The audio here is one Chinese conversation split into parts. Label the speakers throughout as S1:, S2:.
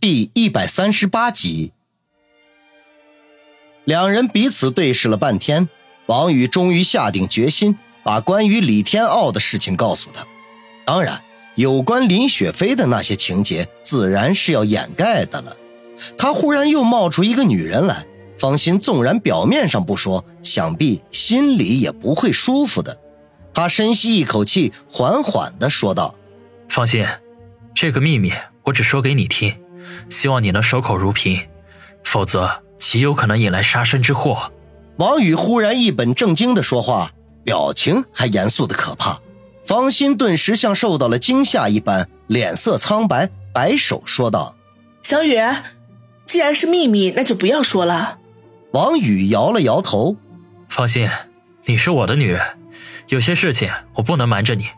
S1: 第一百三十八集。两人彼此对视了半天，王宇终于下定决心，把关于李天傲的事情告诉他。当然，有关林雪飞的那些情节，自然是要掩盖的了。他忽然又冒出一个女人来，方心纵然表面上不说，想必心里也不会舒服的。他深吸一口气，缓缓的说道：“
S2: 放心，这个秘密我只说给你听，希望你能守口如瓶，否则。”极有可能引来杀身之祸。
S1: 王宇忽然一本正经的说话，表情还严肃的可怕。方心顿时像受到了惊吓一般，脸色苍白，摆手说道：“
S3: 小雨，既然是秘密，那就不要说了。”
S1: 王宇摇了摇头：“
S2: 放心，你是我的女人，有些事情我不能瞒着你。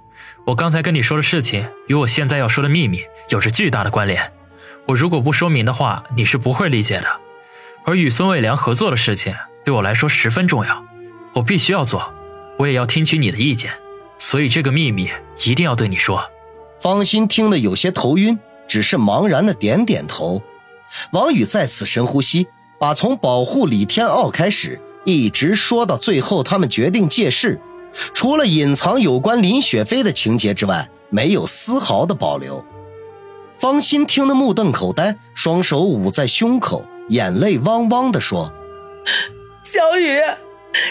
S2: 我刚才跟你说的事情，与我现在要说的秘密有着巨大的关联。我如果不说明的话，你是不会理解的。”而与孙卫良合作的事情对我来说十分重要，我必须要做，我也要听取你的意见，所以这个秘密一定要对你说。
S1: 方心听得有些头晕，只是茫然的点点头。王宇再次深呼吸，把从保护李天傲开始，一直说到最后他们决定借势，除了隐藏有关林雪飞的情节之外，没有丝毫的保留。方心听得目瞪口呆，双手捂在胸口。眼泪汪汪地说：“
S3: 小雨，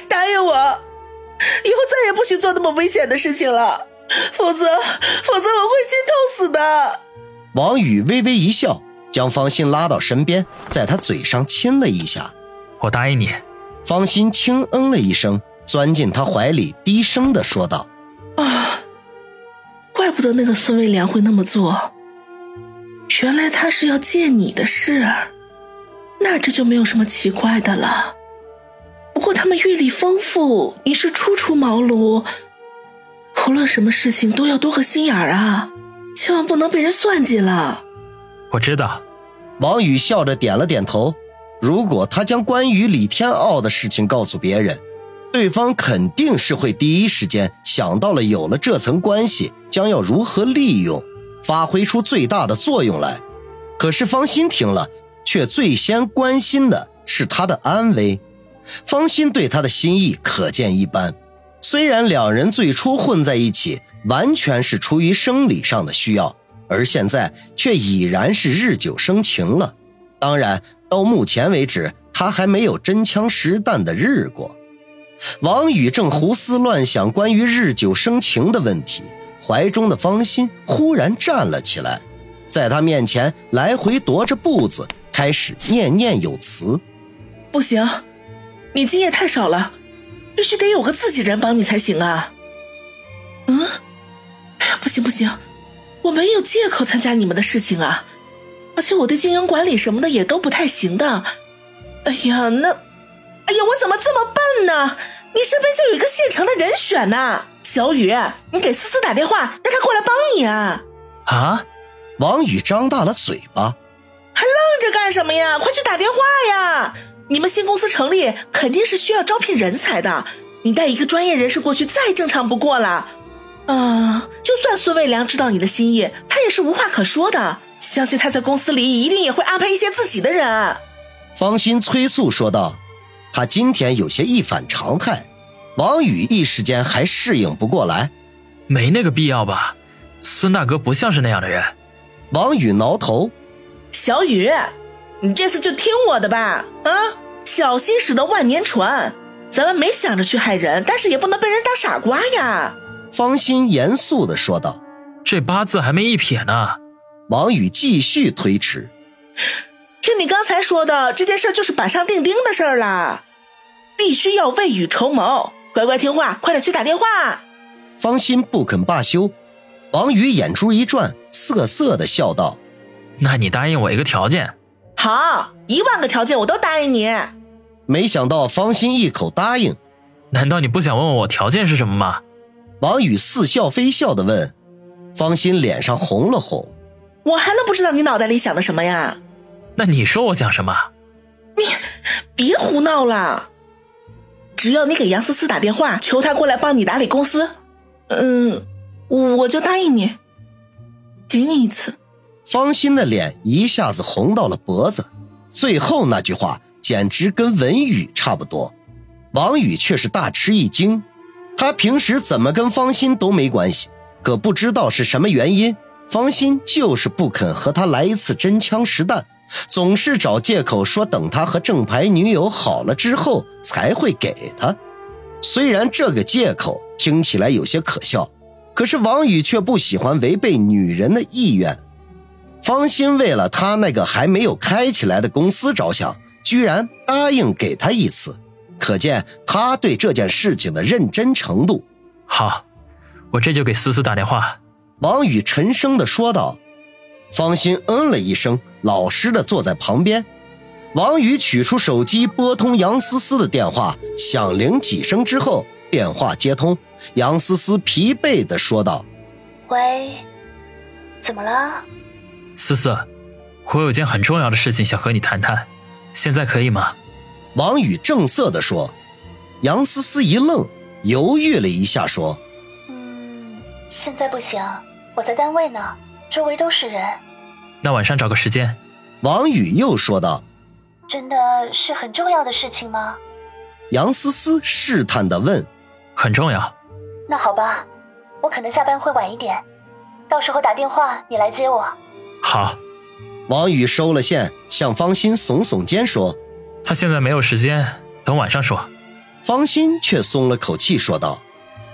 S3: 答应我，以后再也不许做那么危险的事情了，否则，否则我会心痛死的。”
S1: 王宇微微一笑，将方心拉到身边，在他嘴上亲了一下。
S2: “我答应你。”
S1: 方心轻嗯了一声，钻进他怀里，低声的说道：“
S3: 啊，怪不得那个孙卫良会那么做，原来他是要借你的事。”那这就没有什么奇怪的了。不过他们阅历丰富，你是初出茅庐，无论什么事情都要多个心眼儿啊，千万不能被人算计了。
S2: 我知道，
S1: 王宇笑着点了点头。如果他将关于李天傲的事情告诉别人，对方肯定是会第一时间想到了有了这层关系，将要如何利用，发挥出最大的作用来。可是方心听了。却最先关心的是他的安危，方心对他的心意可见一斑。虽然两人最初混在一起，完全是出于生理上的需要，而现在却已然是日久生情了。当然，到目前为止，他还没有真枪实弹的日过。王宇正胡思乱想关于日久生情的问题，怀中的方心忽然站了起来，在他面前来回踱着步子。开始念念有词，
S3: 不行，你经验太少了，必须得有个自己人帮你才行啊。嗯，哎呀，不行不行，我没有借口参加你们的事情啊，而且我对经营管理什么的也都不太行的。哎呀，那，哎呀，我怎么这么笨呢？你身边就有一个现成的人选呢，小雨，你给思思打电话，让她过来帮你啊。
S2: 啊！
S1: 王宇张大了嘴巴。
S3: 还愣着干什么呀？快去打电话呀！你们新公司成立肯定是需要招聘人才的，你带一个专业人士过去再正常不过了。啊，就算孙卫良知道你的心意，他也是无话可说的。相信他在公司里一定也会安排一些自己的人。
S1: 方心催促说道：“他今天有些一反常态。”王宇一时间还适应不过来，
S2: 没那个必要吧？孙大哥不像是那样的人。
S1: 王宇挠头。
S3: 小雨，你这次就听我的吧，啊，小心驶得万年船。咱们没想着去害人，但是也不能被人当傻瓜呀。
S1: 方心严肃的说道：“
S2: 这八字还没一撇呢。”
S1: 王宇继续推迟。
S3: 听你刚才说的，这件事就是板上钉钉的事儿了，必须要未雨绸缪，乖乖听话，快点去打电话。
S1: 方心不肯罢休，王宇眼珠一转，涩涩的笑道。
S2: 那你答应我一个条件，
S3: 好，一万个条件我都答应你。
S1: 没想到方心一口答应，
S2: 难道你不想问问我条件是什么吗？
S1: 王宇似笑非笑的问，方心脸上红了红。
S3: 我还能不知道你脑袋里想的什么呀？
S2: 那你说我想什么？
S3: 你别胡闹了，只要你给杨思思打电话，求她过来帮你打理公司，嗯，我就答应你，给你一次。
S1: 方心的脸一下子红到了脖子，最后那句话简直跟文宇差不多。王宇却是大吃一惊，他平时怎么跟方心都没关系，可不知道是什么原因，方心就是不肯和他来一次真枪实弹，总是找借口说等他和正牌女友好了之后才会给他。虽然这个借口听起来有些可笑，可是王宇却不喜欢违背女人的意愿。方心为了他那个还没有开起来的公司着想，居然答应给他一次，可见他对这件事情的认真程度。
S2: 好，我这就给思思打电话。
S1: 王宇沉声的说道。方心嗯了一声，老实的坐在旁边。王宇取出手机，拨通杨思思的电话，响铃几声之后，电话接通。杨思思疲惫的说道：“
S4: 喂，怎么了？”
S2: 思思，我有件很重要的事情想和你谈谈，现在可以吗？
S1: 王宇正色的说。杨思思一愣，犹豫了一下，说：“
S4: 嗯，现在不行，我在单位呢，周围都是人。
S2: 那晚上找个时间。”
S1: 王宇又说道：“
S4: 真的是很重要的事情吗？”
S1: 杨思思试探的问：“
S2: 很重要。”
S4: 那好吧，我可能下班会晚一点，到时候打电话你来接我。
S2: 好，
S1: 王宇收了线，向方心耸耸肩说：“
S2: 他现在没有时间，等晚上说。”
S1: 方心却松了口气，说道：“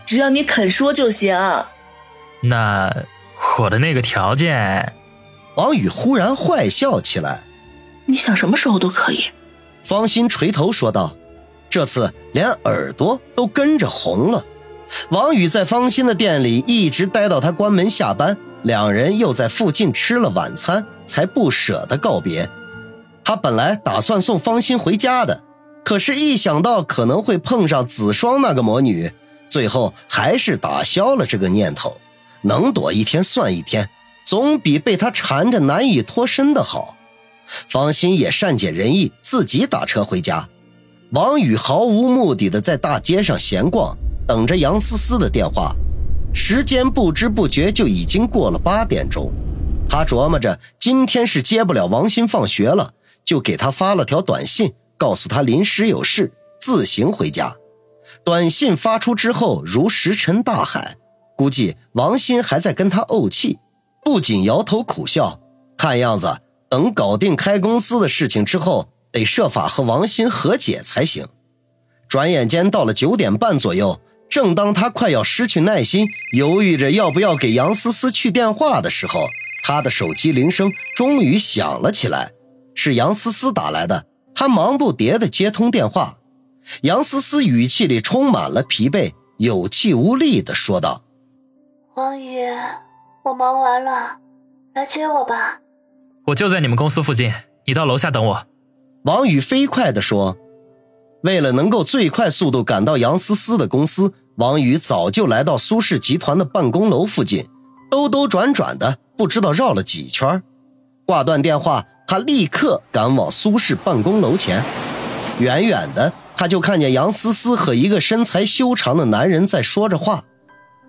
S3: 只要你肯说就行。”
S2: 那我的那个条件……
S1: 王宇忽然坏笑起来：“
S3: 你想什么时候都可以。”
S1: 方心垂头说道，这次连耳朵都跟着红了。王宇在方心的店里一直待到他关门下班。两人又在附近吃了晚餐，才不舍得告别。他本来打算送方心回家的，可是，一想到可能会碰上子双那个魔女，最后还是打消了这个念头。能躲一天算一天，总比被他缠着难以脱身的好。方心也善解人意，自己打车回家。王宇毫无目的的在大街上闲逛，等着杨思思的电话。时间不知不觉就已经过了八点钟，他琢磨着今天是接不了王鑫放学了，就给他发了条短信，告诉他临时有事，自行回家。短信发出之后如石沉大海，估计王鑫还在跟他怄气，不仅摇头苦笑，看样子等搞定开公司的事情之后，得设法和王鑫和解才行。转眼间到了九点半左右。正当他快要失去耐心，犹豫着要不要给杨思思去电话的时候，他的手机铃声终于响了起来，是杨思思打来的。他忙不迭地接通电话，杨思思语气里充满了疲惫，有气无力地说道：“
S4: 王宇，我忙完了，来接我吧。
S2: 我就在你们公司附近，你到楼下等我。”
S1: 王宇飞快地说。为了能够最快速度赶到杨思思的公司。王宇早就来到苏氏集团的办公楼附近，兜兜转转的，不知道绕了几圈。挂断电话，他立刻赶往苏氏办公楼前。远远的，他就看见杨思思和一个身材修长的男人在说着话。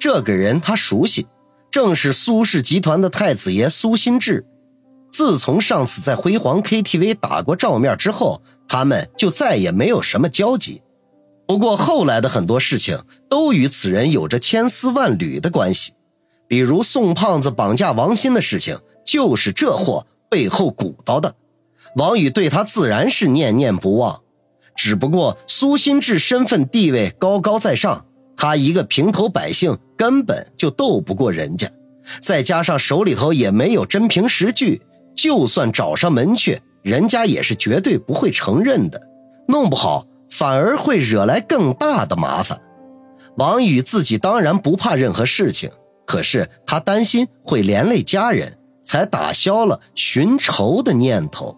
S1: 这个人他熟悉，正是苏氏集团的太子爷苏新志。自从上次在辉煌 KTV 打过照面之后，他们就再也没有什么交集。不过后来的很多事情都与此人有着千丝万缕的关系，比如宋胖子绑架王鑫的事情，就是这货背后鼓捣的。王宇对他自然是念念不忘，只不过苏心志身份地位高高在上，他一个平头百姓根本就斗不过人家，再加上手里头也没有真凭实据，就算找上门去，人家也是绝对不会承认的，弄不好。反而会惹来更大的麻烦。王宇自己当然不怕任何事情，可是他担心会连累家人，才打消了寻仇的念头。